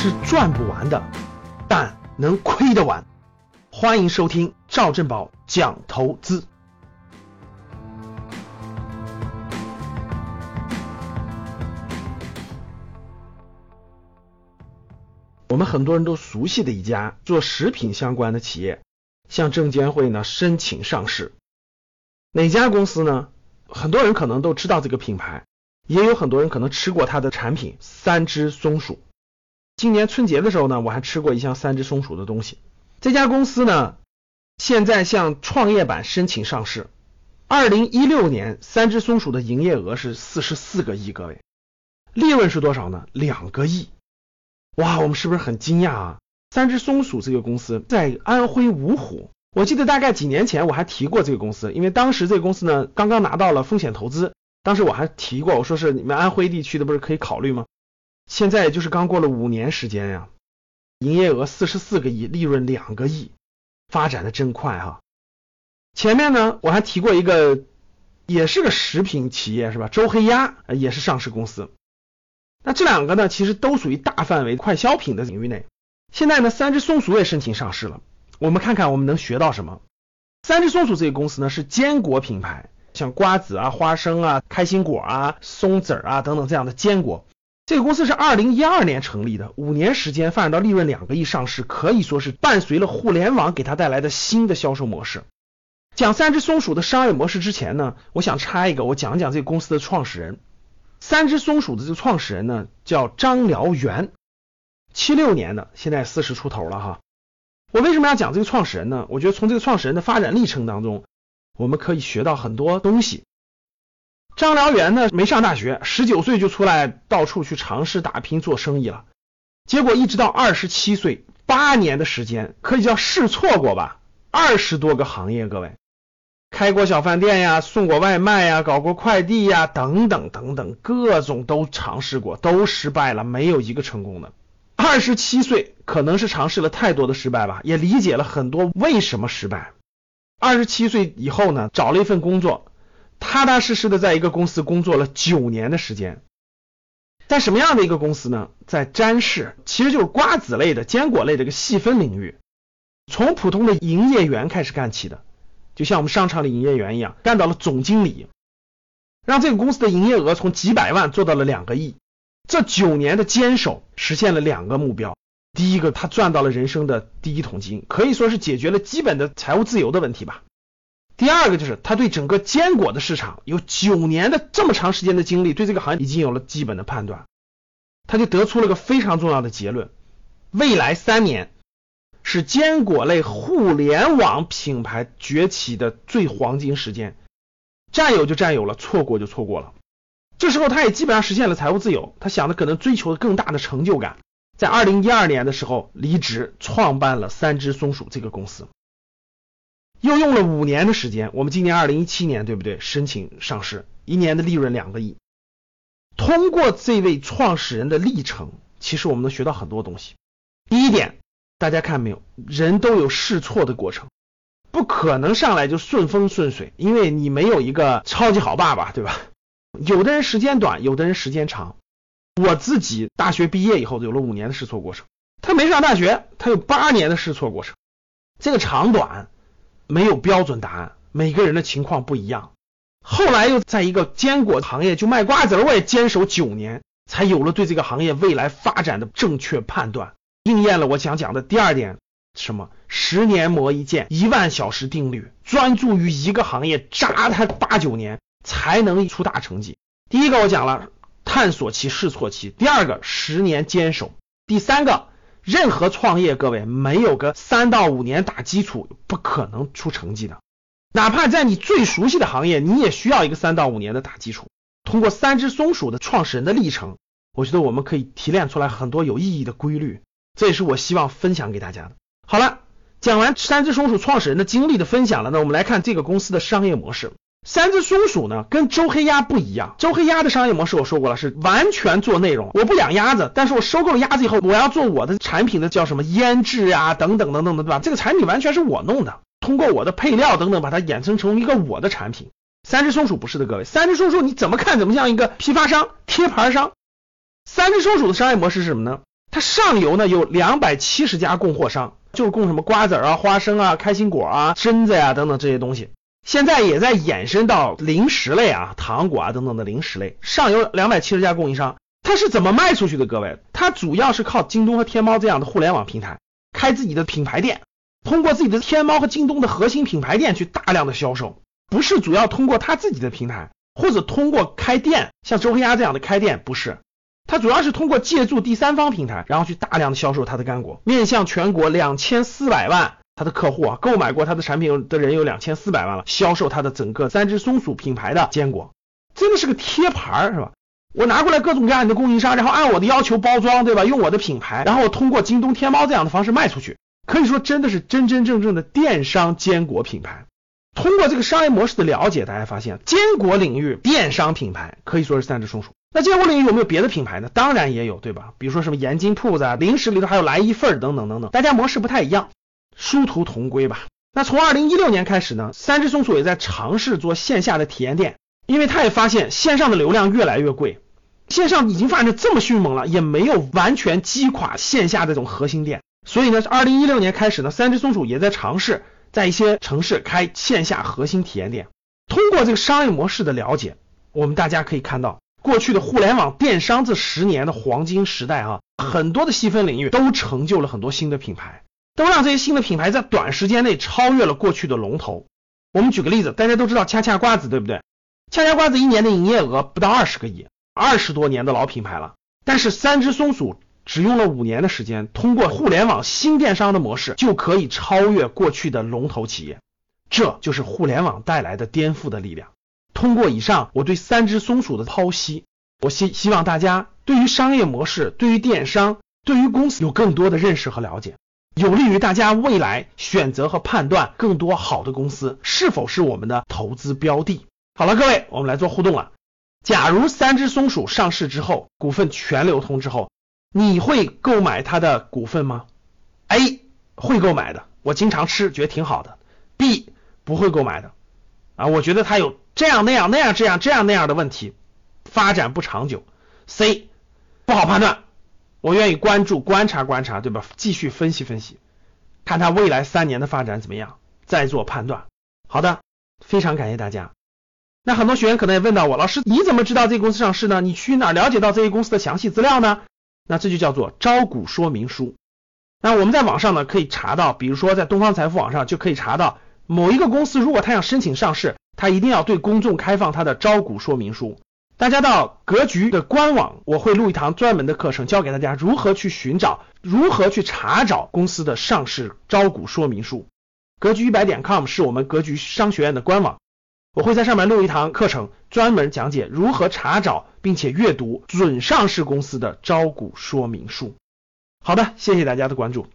是赚不完的，但能亏得完。欢迎收听赵正宝讲投资。我们很多人都熟悉的一家做食品相关的企业，向证监会呢申请上市。哪家公司呢？很多人可能都知道这个品牌，也有很多人可能吃过它的产品——三只松鼠。今年春节的时候呢，我还吃过一箱三只松鼠的东西。这家公司呢，现在向创业板申请上市。二零一六年，三只松鼠的营业额是四十四个亿，各位，利润是多少呢？两个亿。哇，我们是不是很惊讶啊？三只松鼠这个公司在安徽芜湖，我记得大概几年前我还提过这个公司，因为当时这个公司呢刚刚拿到了风险投资，当时我还提过，我说是你们安徽地区的不是可以考虑吗？现在也就是刚过了五年时间呀，营业额四十四个亿，利润两个亿，发展的真快哈。前面呢我还提过一个，也是个食品企业是吧？周黑鸭也是上市公司。那这两个呢，其实都属于大范围快消品的领域内。现在呢，三只松鼠也申请上市了。我们看看我们能学到什么。三只松鼠这个公司呢是坚果品牌，像瓜子啊、花生啊、开心果啊、松子啊等等这样的坚果。这个公司是二零一二年成立的，五年时间发展到利润两个亿上市，可以说是伴随了互联网给它带来的新的销售模式。讲三只松鼠的商业模式之前呢，我想插一个，我讲讲这个公司的创始人。三只松鼠的这个创始人呢，叫张燎原，七六年的，现在四十出头了哈。我为什么要讲这个创始人呢？我觉得从这个创始人的发展历程当中，我们可以学到很多东西。张燎原呢，没上大学，十九岁就出来到处去尝试打拼做生意了，结果一直到二十七岁，八年的时间，可以叫试错过吧，二十多个行业，各位。开过小饭店呀，送过外卖呀，搞过快递呀，等等等等，各种都尝试过，都失败了，没有一个成功的。二十七岁，可能是尝试了太多的失败吧，也理解了很多为什么失败。二十七岁以后呢，找了一份工作，踏踏实实的在一个公司工作了九年的时间。在什么样的一个公司呢？在詹氏，其实就是瓜子类的、坚果类的一个细分领域，从普通的营业员开始干起的。就像我们商场的营业员一样，干到了总经理，让这个公司的营业额从几百万做到了两个亿。这九年的坚守，实现了两个目标：第一个，他赚到了人生的第一桶金，可以说是解决了基本的财务自由的问题吧；第二个，就是他对整个坚果的市场有九年的这么长时间的经历，对这个行业已经有了基本的判断，他就得出了个非常重要的结论：未来三年。是坚果类互联网品牌崛起的最黄金时间，占有就占有了，错过就错过了。这时候他也基本上实现了财务自由，他想的可能追求更大的成就感，在二零一二年的时候离职，创办了三只松鼠这个公司，又用了五年的时间，我们今年二零一七年对不对？申请上市，一年的利润两个亿。通过这位创始人的历程，其实我们能学到很多东西。第一点。大家看没有，人都有试错的过程，不可能上来就顺风顺水，因为你没有一个超级好爸爸，对吧？有的人时间短，有的人时间长。我自己大学毕业以后有了五年的试错过程，他没上大学，他有八年的试错过程。这个长短没有标准答案，每个人的情况不一样。后来又在一个坚果行业就卖瓜子，我也坚守九年，才有了对这个行业未来发展的正确判断。应验了我想讲的第二点，什么十年磨一剑，一万小时定律，专注于一个行业扎它八九年才能出大成绩。第一个我讲了探索期、试错期，第二个十年坚守，第三个任何创业，各位没有个三到五年打基础，不可能出成绩的。哪怕在你最熟悉的行业，你也需要一个三到五年的打基础。通过三只松鼠的创始人的历程，我觉得我们可以提炼出来很多有意义的规律。这也是我希望分享给大家的。好了，讲完三只松鼠创始人的经历的分享了，那我们来看这个公司的商业模式。三只松鼠呢，跟周黑鸭不一样。周黑鸭的商业模式我说过了，是完全做内容。我不养鸭子，但是我收购了鸭子以后，我要做我的产品的叫什么腌制呀，等等等等的，对吧？这个产品完全是我弄的，通过我的配料等等，把它衍生成一个我的产品。三只松鼠不是的，各位，三只松鼠你怎么看怎么像一个批发商、贴牌商。三只松鼠的商业模式是什么呢？它上游呢有两百七十家供货商，就是供什么瓜子啊、花生啊、开心果啊、榛子呀等等这些东西。现在也在衍生到零食类啊、糖果啊等等的零食类。上游两百七十家供应商，它是怎么卖出去的？各位，它主要是靠京东和天猫这样的互联网平台开自己的品牌店，通过自己的天猫和京东的核心品牌店去大量的销售，不是主要通过它自己的平台或者通过开店，像周黑鸭这样的开店不是。它主要是通过借助第三方平台，然后去大量的销售它的干果，面向全国两千四百万他的客户啊，购买过他的产品的人有两千四百万了，销售他的整个三只松鼠品牌的坚果，真的是个贴牌是吧？我拿过来各种各样的供应商，然后按我的要求包装，对吧？用我的品牌，然后通过京东、天猫这样的方式卖出去，可以说真的是真真正正的电商坚果品牌。通过这个商业模式的了解，大家发现坚果领域电商品牌可以说是三只松鼠。那坚果领域有没有别的品牌呢？当然也有，对吧？比如说什么盐津铺子啊，零食里头还有来一份等等等等，大家模式不太一样，殊途同归吧。那从二零一六年开始呢，三只松鼠也在尝试做线下的体验店，因为他也发现线上的流量越来越贵，线上已经发展的这么迅猛了，也没有完全击垮线下这种核心店，所以呢，二零一六年开始呢，三只松鼠也在尝试在一些城市开线下核心体验店。通过这个商业模式的了解，我们大家可以看到。过去的互联网电商这十年的黄金时代啊，很多的细分领域都成就了很多新的品牌，都让这些新的品牌在短时间内超越了过去的龙头。我们举个例子，大家都知道恰恰瓜子，对不对？恰恰瓜子一年的营业额不到二十个亿，二十多年的老品牌了。但是三只松鼠只用了五年的时间，通过互联网新电商的模式，就可以超越过去的龙头企业。这就是互联网带来的颠覆的力量。通过以上我对三只松鼠的剖析，我希希望大家对于商业模式、对于电商、对于公司有更多的认识和了解，有利于大家未来选择和判断更多好的公司是否是我们的投资标的。好了，各位，我们来做互动了。假如三只松鼠上市之后，股份全流通之后，你会购买它的股份吗？A 会购买的，我经常吃，觉得挺好的。B 不会购买的，啊，我觉得它有。这样那样那样这样这样那样的问题发展不长久。C 不好判断，我愿意关注观察观察，对吧？继续分析分析，看它未来三年的发展怎么样，再做判断。好的，非常感谢大家。那很多学员可能也问到我，老师你怎么知道这个公司上市呢？你去哪了解到这些公司的详细资料呢？那这就叫做招股说明书。那我们在网上呢可以查到，比如说在东方财富网上就可以查到某一个公司，如果他想申请上市。他一定要对公众开放他的招股说明书。大家到格局的官网，我会录一堂专门的课程，教给大家如何去寻找、如何去查找公司的上市招股说明书。格局一百点 com 是我们格局商学院的官网，我会在上面录一堂课程，专门讲解如何查找并且阅读准上市公司的招股说明书。好的，谢谢大家的关注。